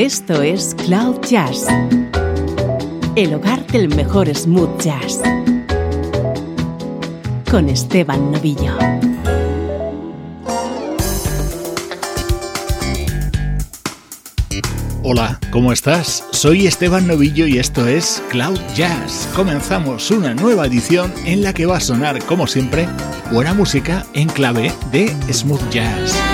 Esto es Cloud Jazz, el hogar del mejor smooth jazz, con Esteban Novillo. Hola, ¿cómo estás? Soy Esteban Novillo y esto es Cloud Jazz. Comenzamos una nueva edición en la que va a sonar, como siempre, buena música en clave de smooth jazz.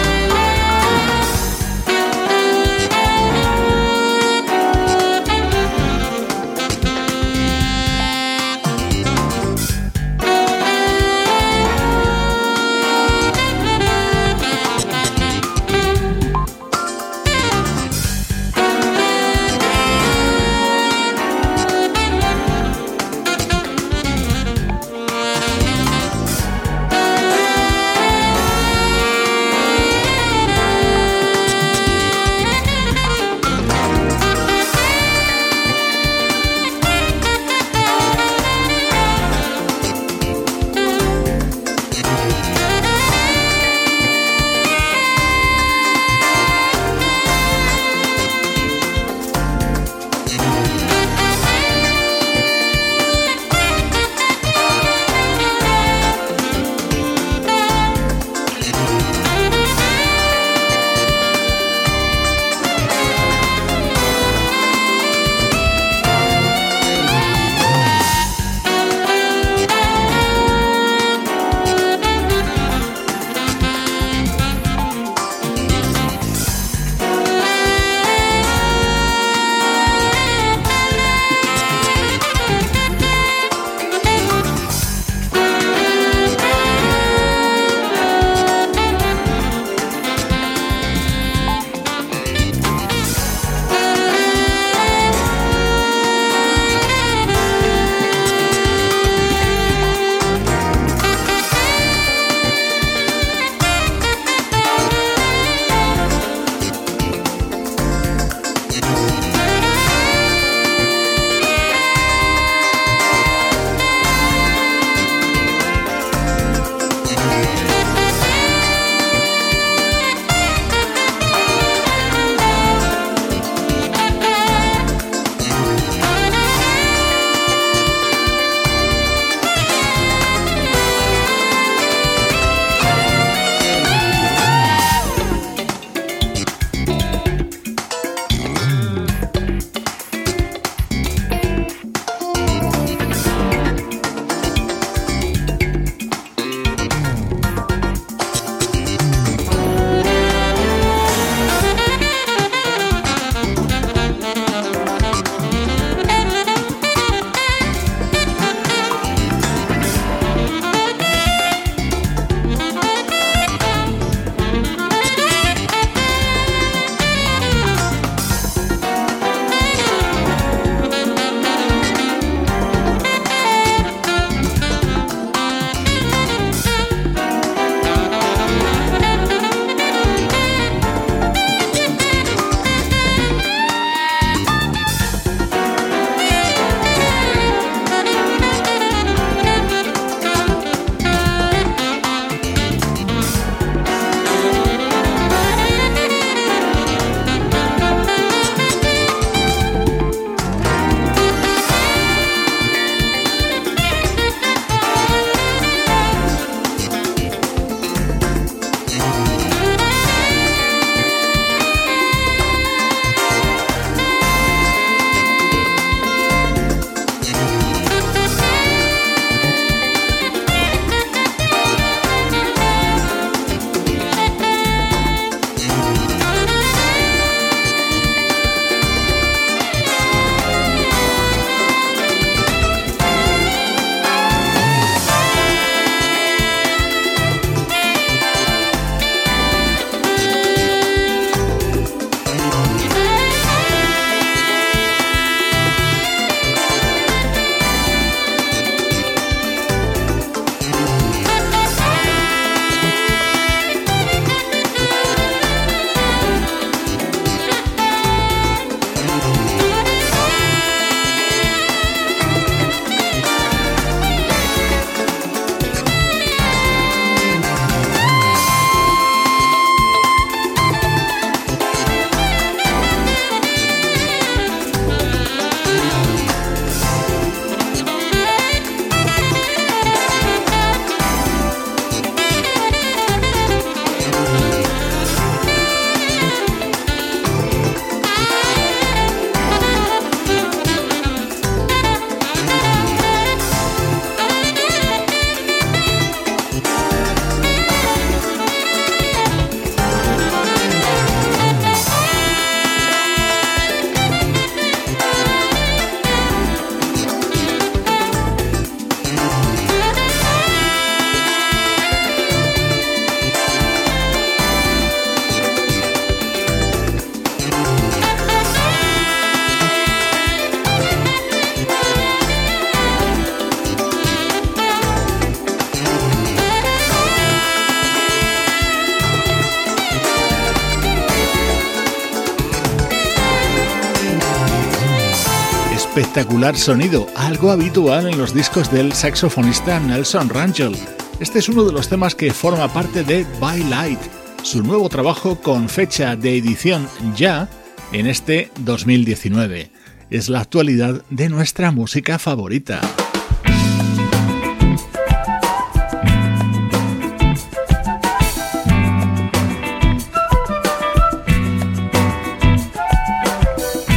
Espectacular sonido, algo habitual en los discos del saxofonista Nelson Rangel. Este es uno de los temas que forma parte de By Light, su nuevo trabajo con fecha de edición ya en este 2019. Es la actualidad de nuestra música favorita.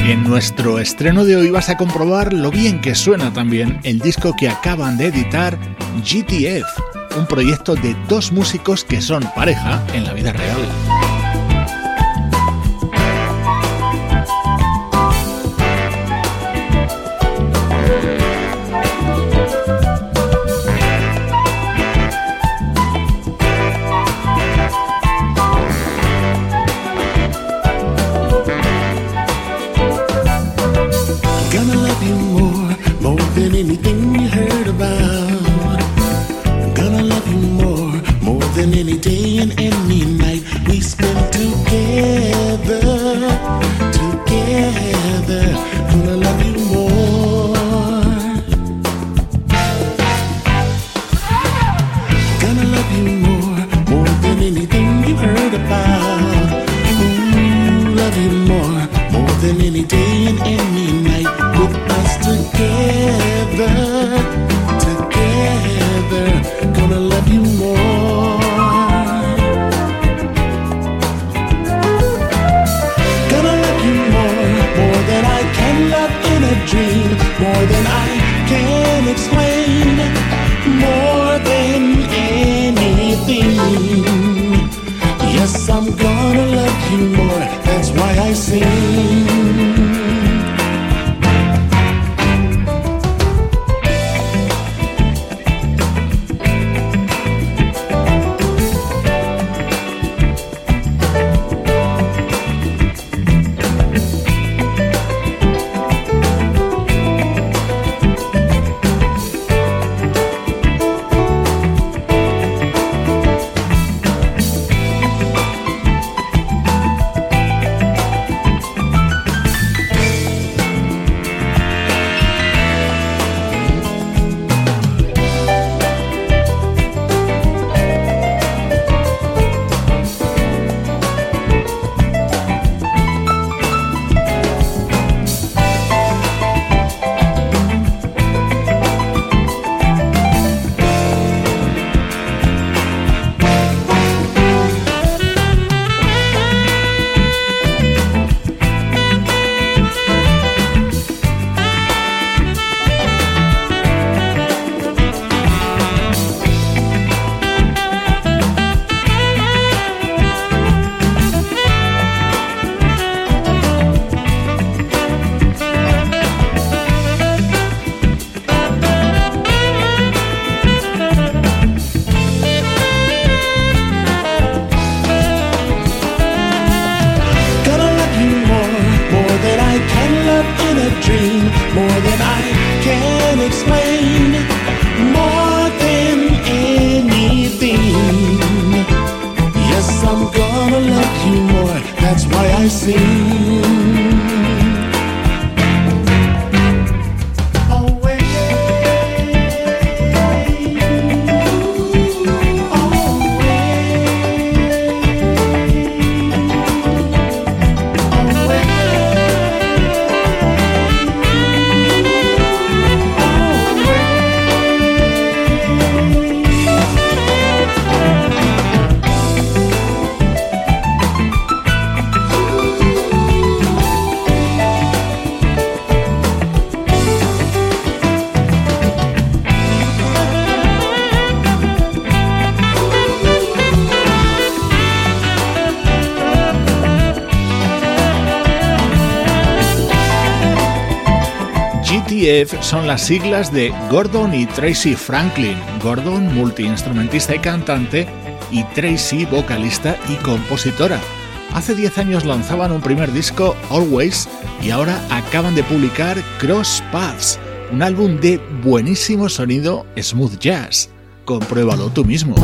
En nuestro estreno de hoy vas a comprobar lo bien que suena también el disco que acaban de editar GTF, un proyecto de dos músicos que son pareja en la vida real. any day son las siglas de Gordon y Tracy Franklin. Gordon, multiinstrumentista y cantante, y Tracy, vocalista y compositora. Hace 10 años lanzaban un primer disco, Always, y ahora acaban de publicar Cross Paths, un álbum de buenísimo sonido smooth jazz. Compruébalo tú mismo.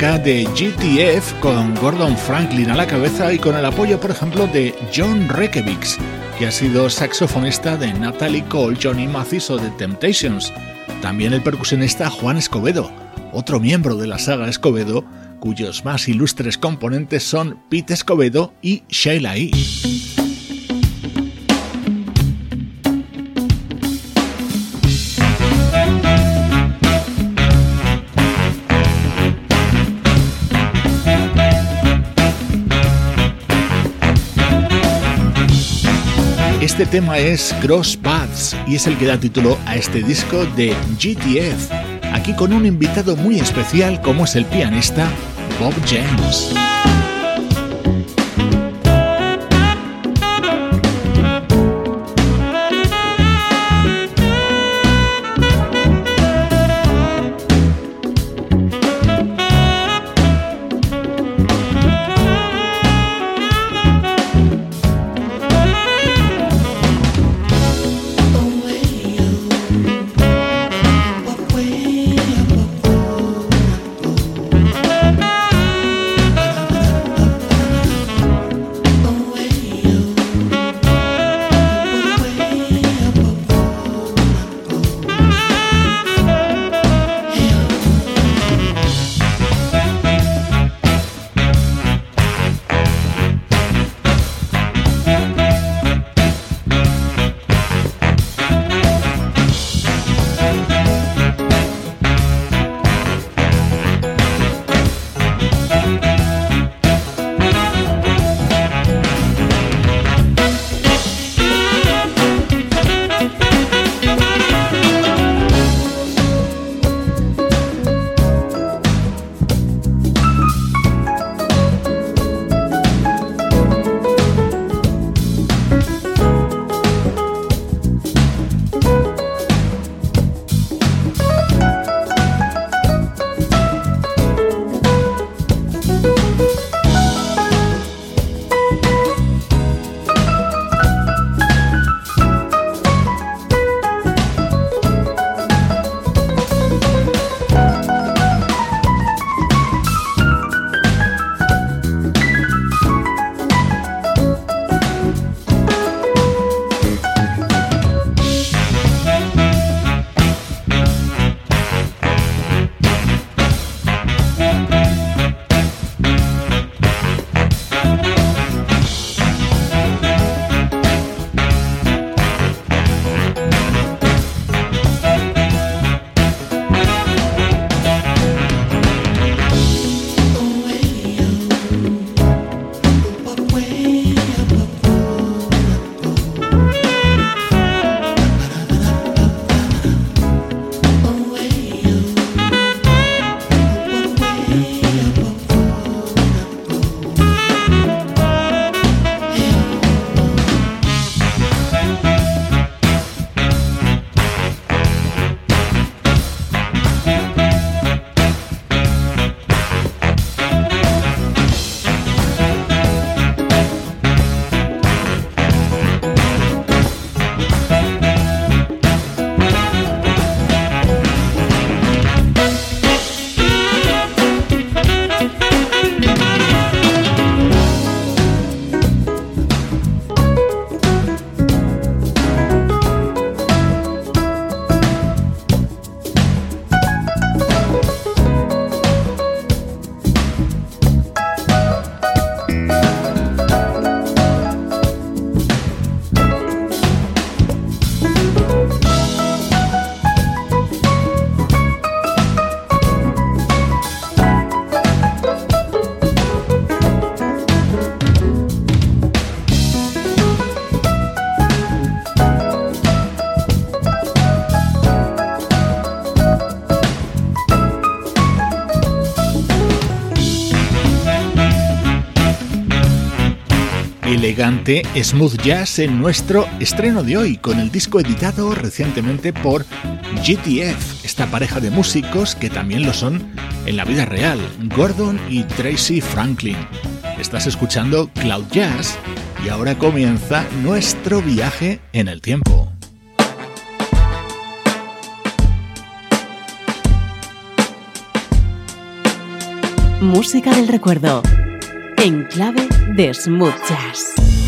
De GTF con Gordon Franklin a la cabeza y con el apoyo, por ejemplo, de John Rekevics, que ha sido saxofonista de Natalie Cole, Johnny Mathis o The Temptations. También el percusionista Juan Escobedo, otro miembro de la saga Escobedo, cuyos más ilustres componentes son Pete Escobedo y Sheila E. tema es Cross Paths y es el que da título a este disco de GTF, aquí con un invitado muy especial como es el pianista Bob James. Elegante smooth jazz en nuestro estreno de hoy, con el disco editado recientemente por GTF, esta pareja de músicos que también lo son en la vida real, Gordon y Tracy Franklin. Estás escuchando Cloud Jazz y ahora comienza nuestro viaje en el tiempo. Música del recuerdo. En clave de smooth.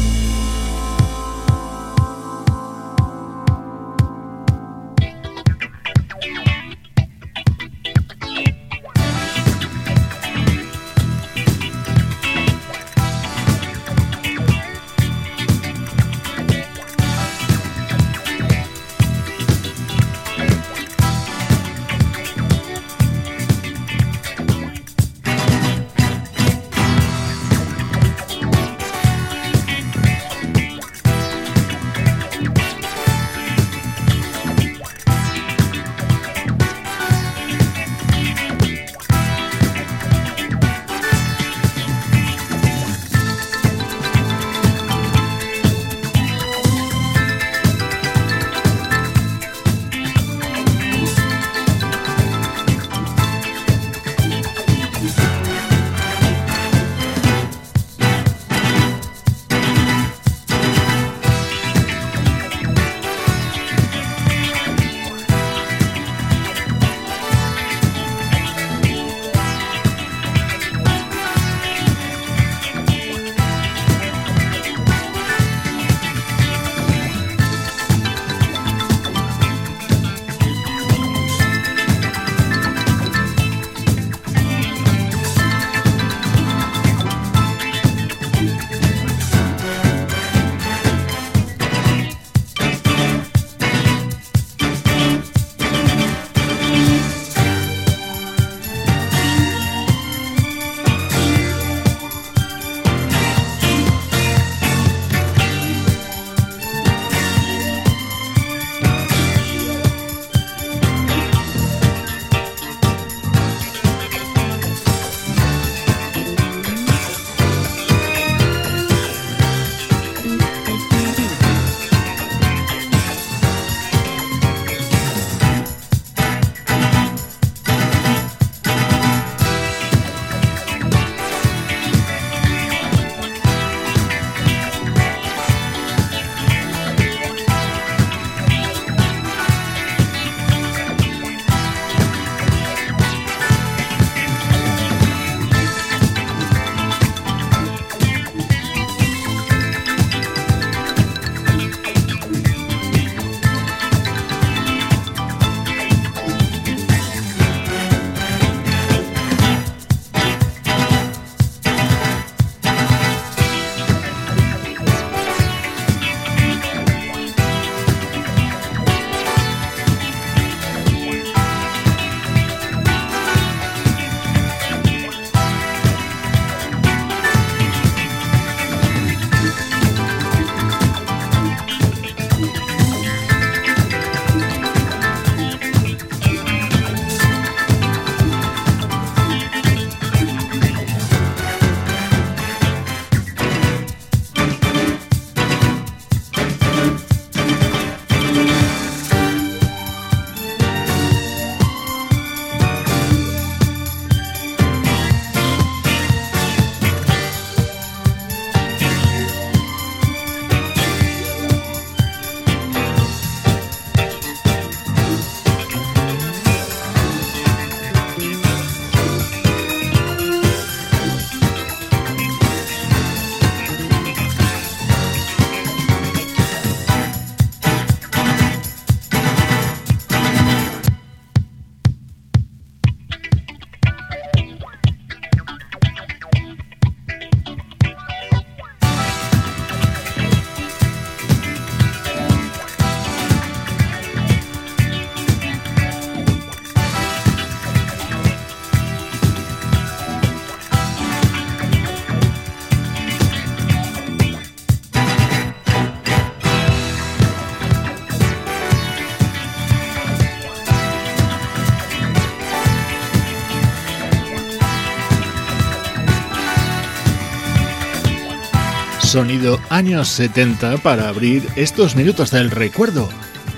Sonido años 70 para abrir estos minutos del recuerdo.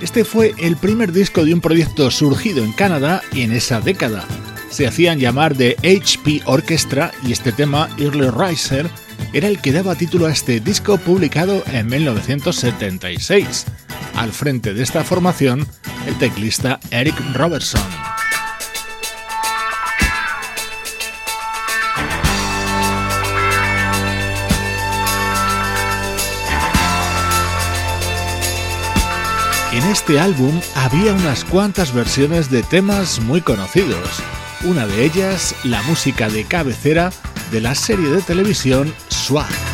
Este fue el primer disco de un proyecto surgido en Canadá en esa década. Se hacían llamar de HP Orchestra y este tema, Early Riser, era el que daba título a este disco publicado en 1976. Al frente de esta formación, el teclista Eric Robertson. En este álbum había unas cuantas versiones de temas muy conocidos. Una de ellas, la música de cabecera de la serie de televisión SWAT.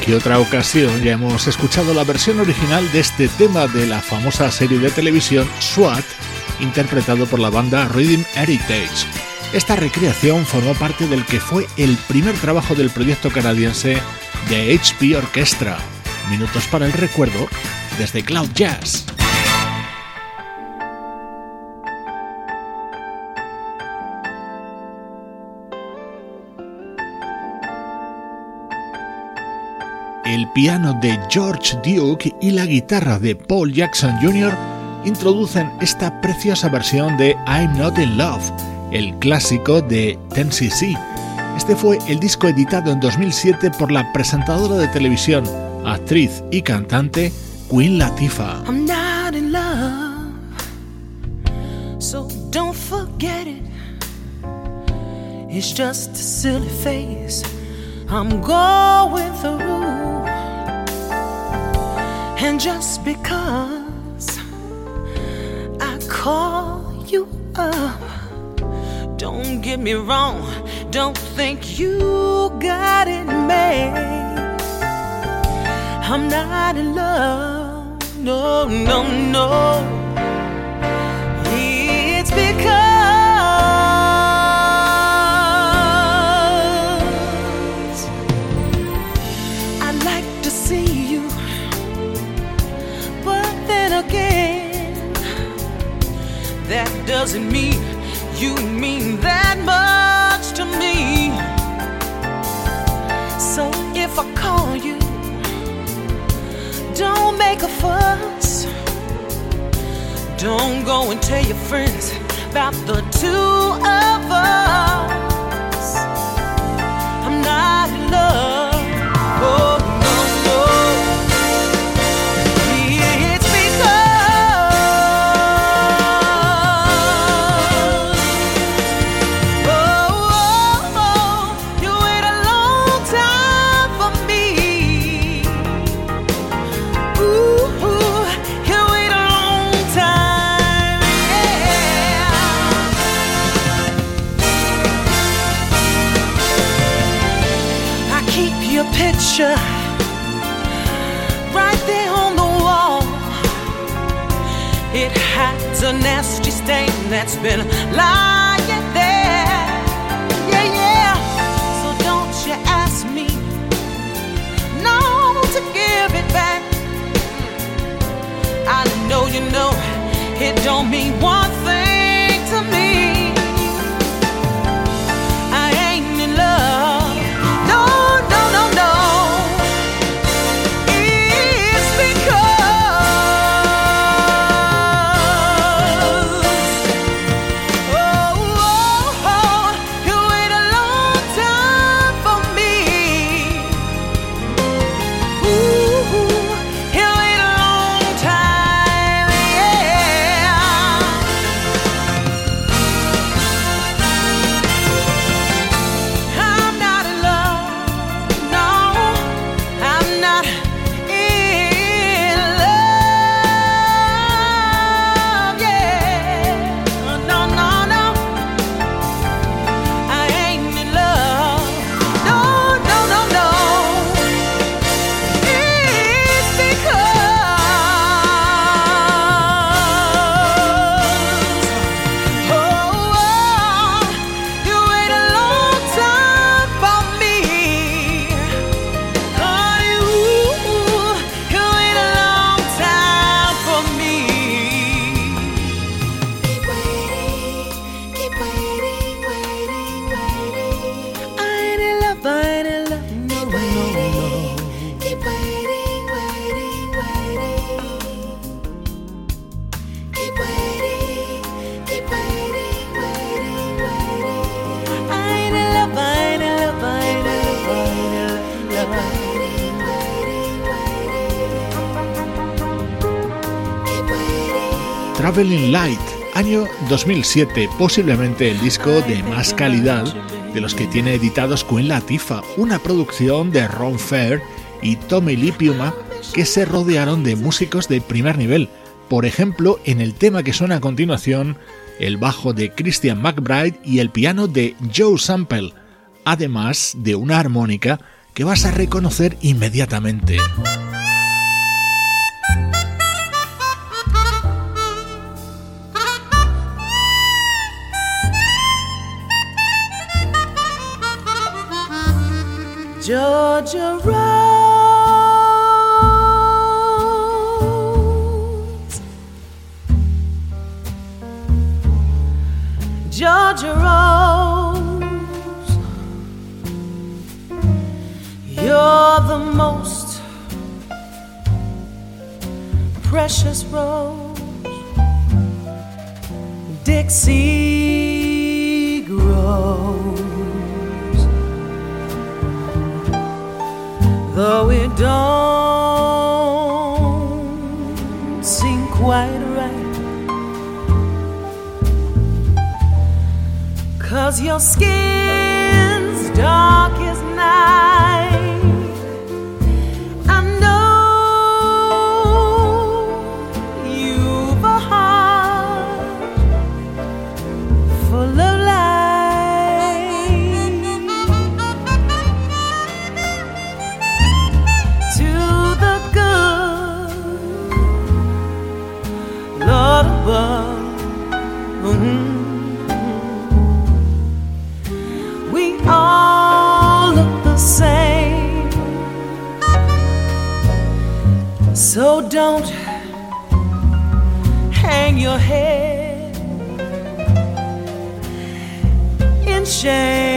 Que otra ocasión ya hemos escuchado la versión original de este tema de la famosa serie de televisión SWAT, interpretado por la banda Rhythm Heritage. Esta recreación formó parte del que fue el primer trabajo del proyecto canadiense de HP Orchestra. Minutos para el recuerdo desde Cloud Jazz. El piano de George Duke y la guitarra de Paul Jackson Jr. introducen esta preciosa versión de I'm Not in Love, el clásico de Tennessee. Este fue el disco editado en 2007 por la presentadora de televisión, actriz y cantante Queen Latifah. I'm not in love, so don't forget it. It's just a silly face I'm going through. And just because I call you up, don't get me wrong, don't think you got it made. I'm not in love, no, no, no. It's because. Doesn't mean you mean that much to me. So if I call you, Don't make a fuss. Don't go and tell your friends about the two of us. I'm not in love. A nasty stain that's been lying there. Yeah, yeah. So don't you ask me, no, to give it back. I know you know it don't mean one Traveling Light, año 2007, posiblemente el disco de más calidad de los que tiene editados Queen Latifah, una producción de Ron Fair y Tommy Lee Piuma que se rodearon de músicos de primer nivel. Por ejemplo, en el tema que suena a continuación, el bajo de Christian McBride y el piano de Joe Sample, además de una armónica que vas a reconocer inmediatamente. Georgia Rose. Georgia Rose. You're the most precious rose. Dixie grows. Though it don't seem quite right. Cause your skin's dark shame.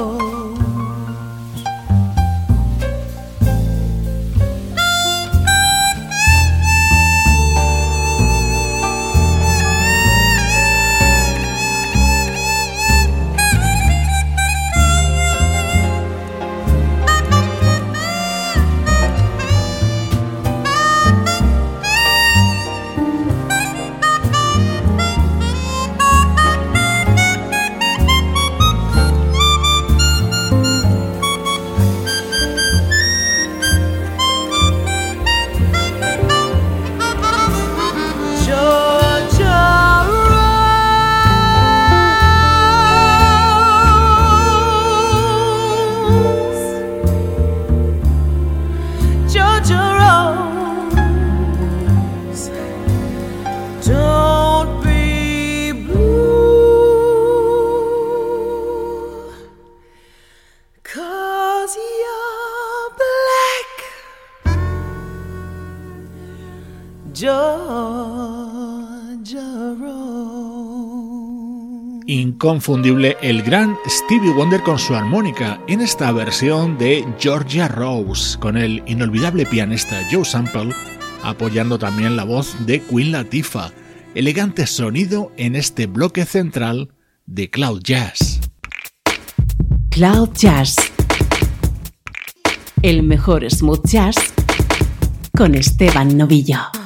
amor. Inconfundible el gran Stevie Wonder con su armónica en esta versión de Georgia Rose, con el inolvidable pianista Joe Sample apoyando también la voz de Queen Latifah. Elegante sonido en este bloque central de Cloud Jazz. Cloud Jazz. El mejor smooth jazz con Esteban Novillo.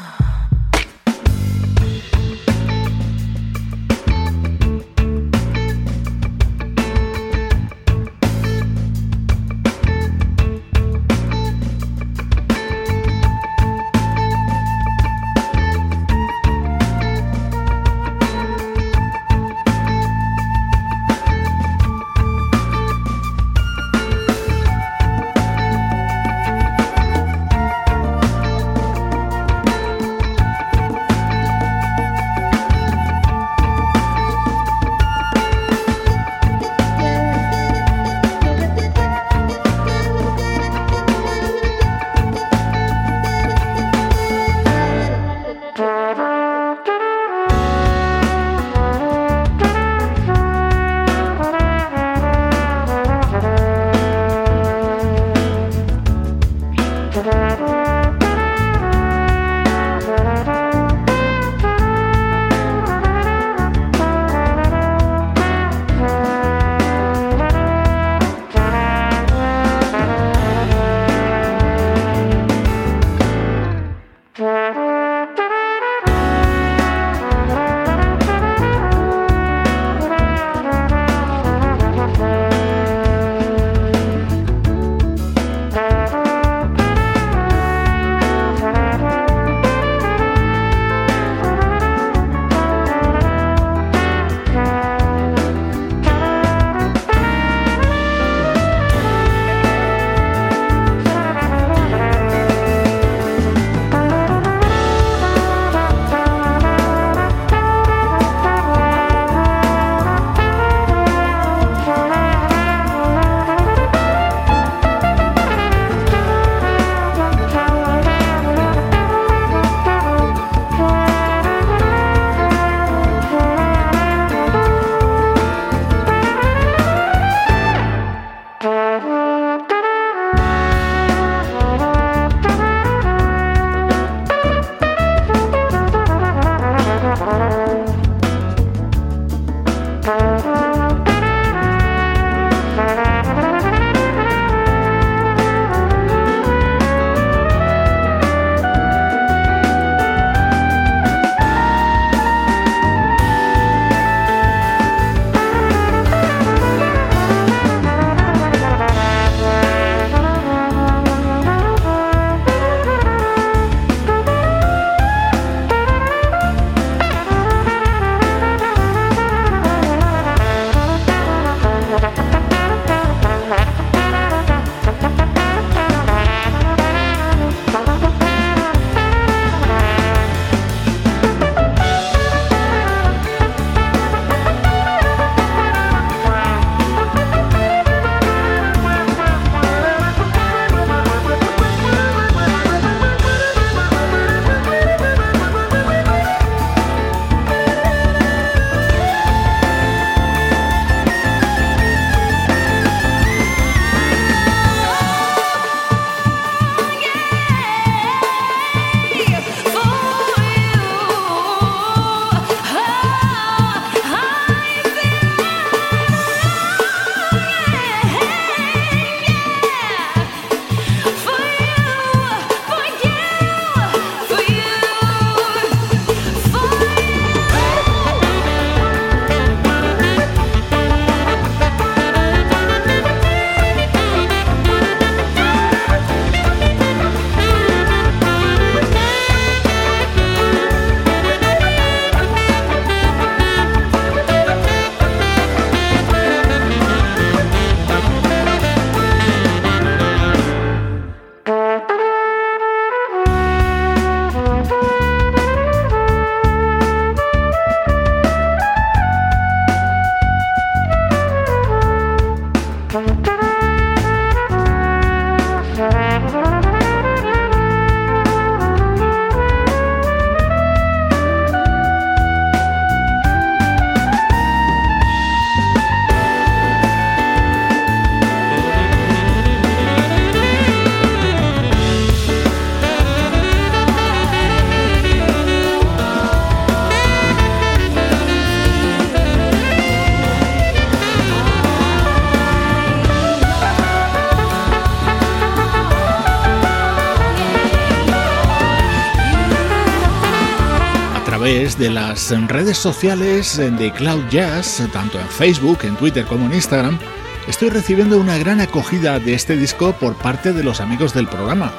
De las redes sociales de Cloud Jazz, tanto en Facebook, en Twitter como en Instagram, estoy recibiendo una gran acogida de este disco por parte de los amigos del programa.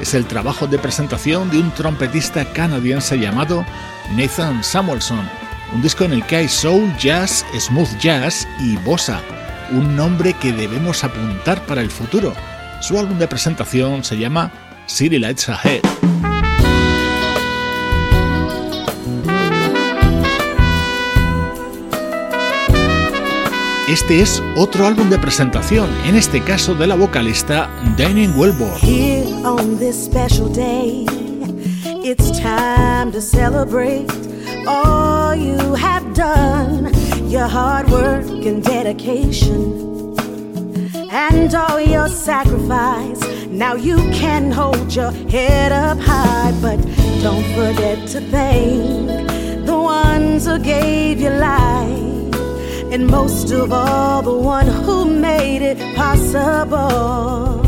Es el trabajo de presentación de un trompetista canadiense llamado Nathan Samuelson, un disco en el que hay soul, jazz, smooth jazz y bossa, un nombre que debemos apuntar para el futuro. Su álbum de presentación se llama City Lights Ahead. Este es otro álbum de presentación, en este caso de la vocalista Wellborn. Here on this special day, it's time to celebrate all you have done, your hard work and dedication, and all your sacrifice. Now you can hold your head up high, but don't forget to thank the ones who gave you life and most of all, the one who made it possible.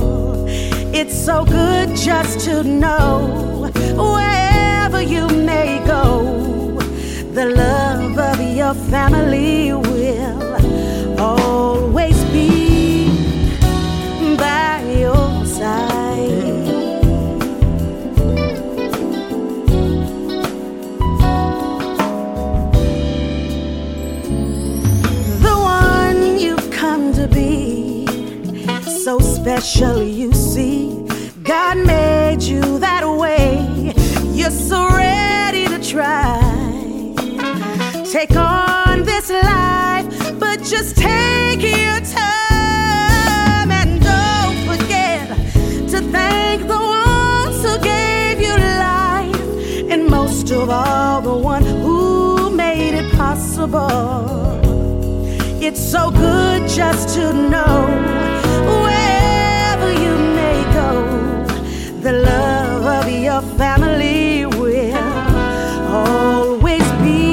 It's so good just to know wherever you may go, the love of your family will always be by your side. Special, you see. God made you that way. You're so ready to try. Take on this life, but just take your time and don't forget to thank the ones who gave you life, and most of all, the one who made it possible. It's so good just to know the love of your family will always be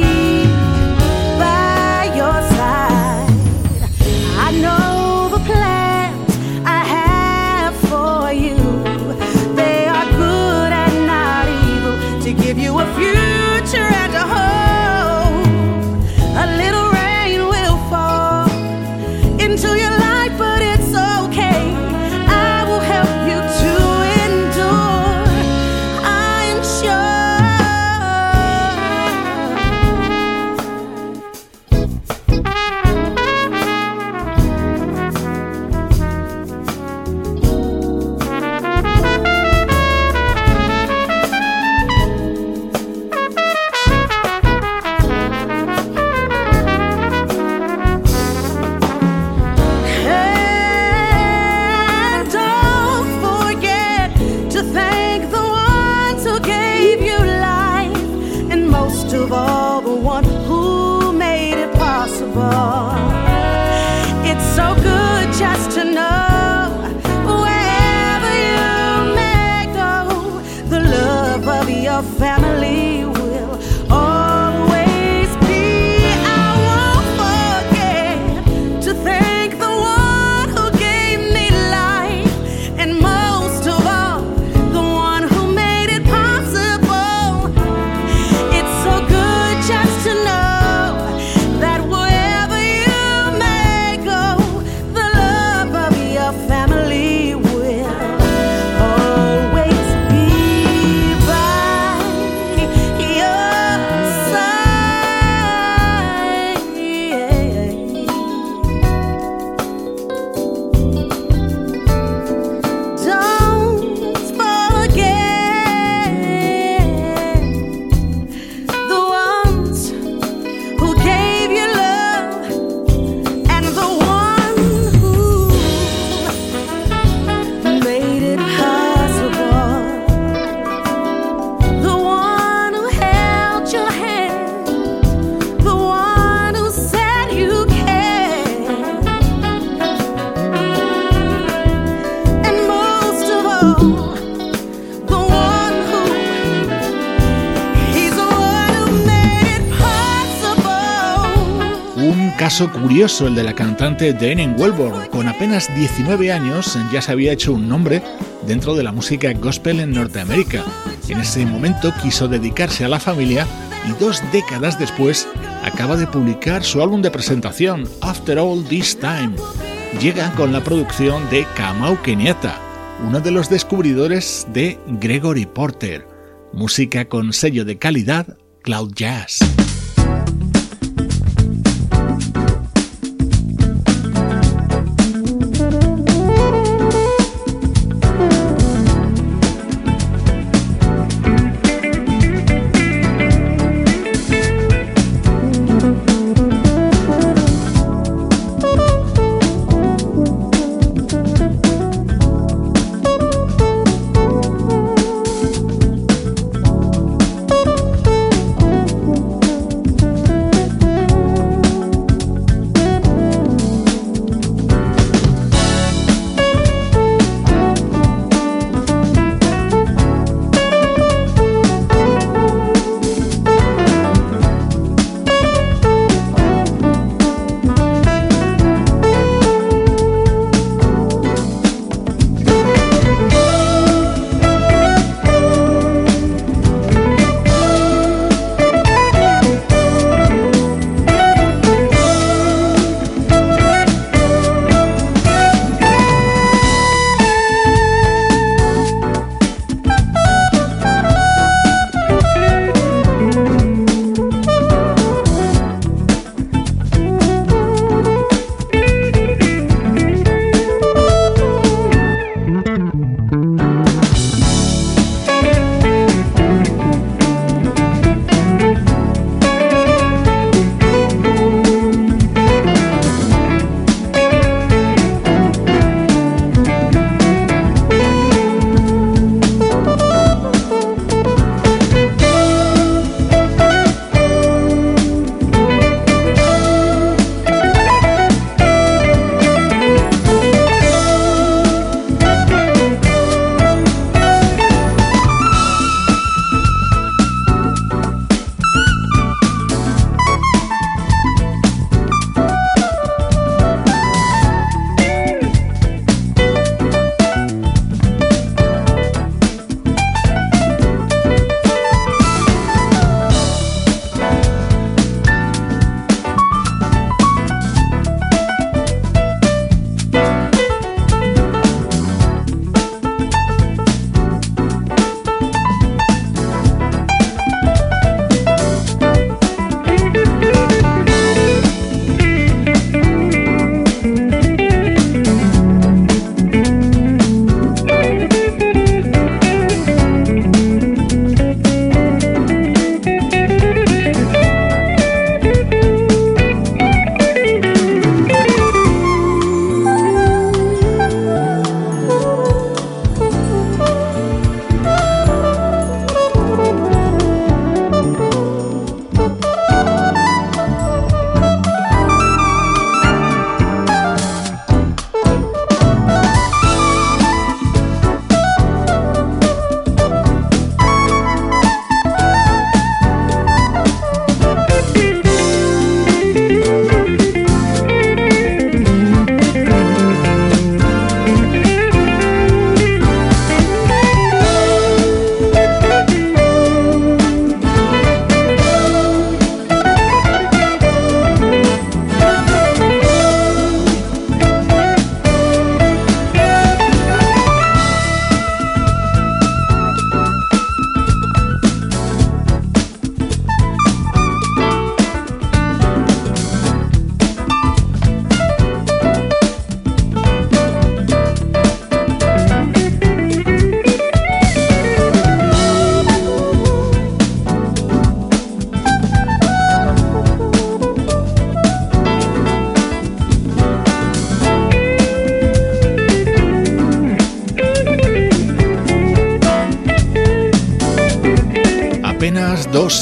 curioso el de la cantante Diane Wellborn. Con apenas 19 años ya se había hecho un nombre dentro de la música gospel en Norteamérica. En ese momento quiso dedicarse a la familia y dos décadas después acaba de publicar su álbum de presentación, After All This Time. Llega con la producción de Kamau Kenyatta, uno de los descubridores de Gregory Porter. Música con sello de calidad Cloud Jazz.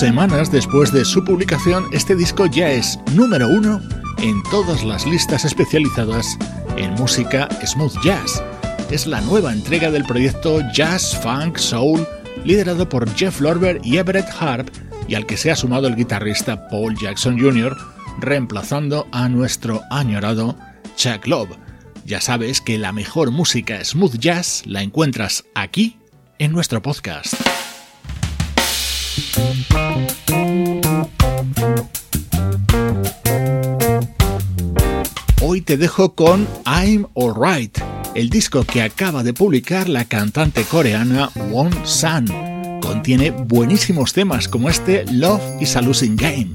Semanas después de su publicación, este disco ya es número uno en todas las listas especializadas en música smooth jazz. Es la nueva entrega del proyecto Jazz Funk Soul, liderado por Jeff Lorber y Everett Harp, y al que se ha sumado el guitarrista Paul Jackson Jr., reemplazando a nuestro añorado Chuck Love. Ya sabes que la mejor música smooth jazz la encuentras aquí en nuestro podcast. Hoy te dejo con I'm Alright, el disco que acaba de publicar la cantante coreana Won San. Contiene buenísimos temas como este Love is a Losing Game.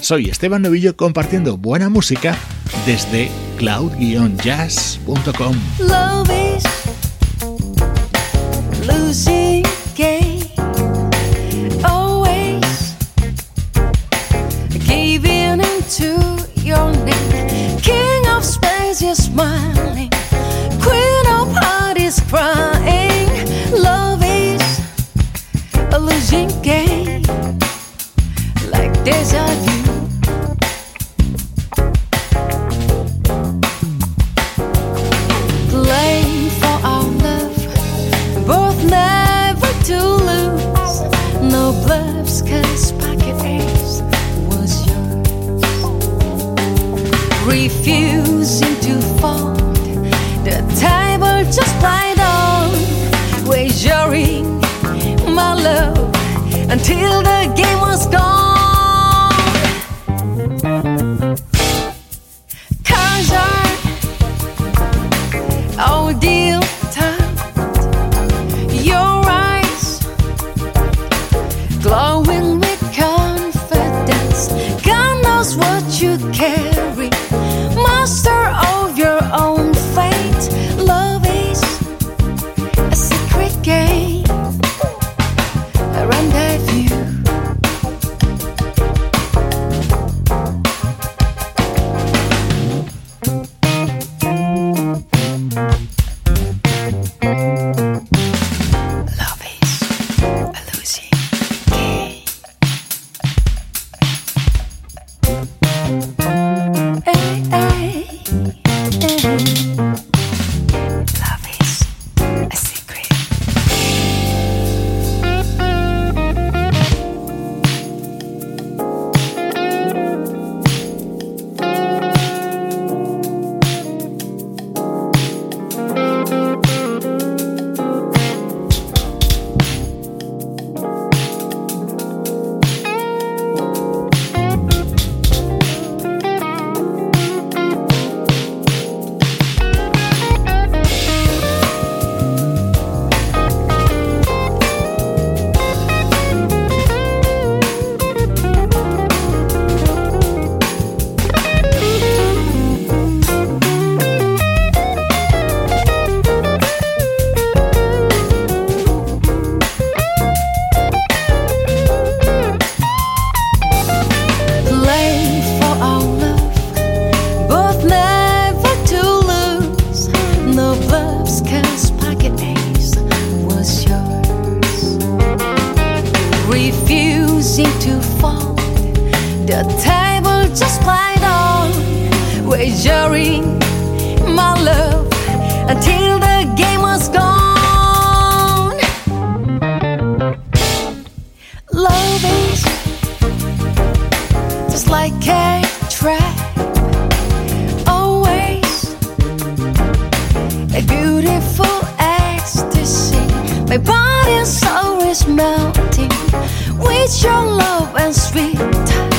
Soy Esteban Novillo compartiendo buena música desde cloud-jazz.com. smile. The table just right on. Wagering my love until the game was gone. Love is just like a trap. Always a beautiful ecstasy. My body and soul melting it's your love and sweet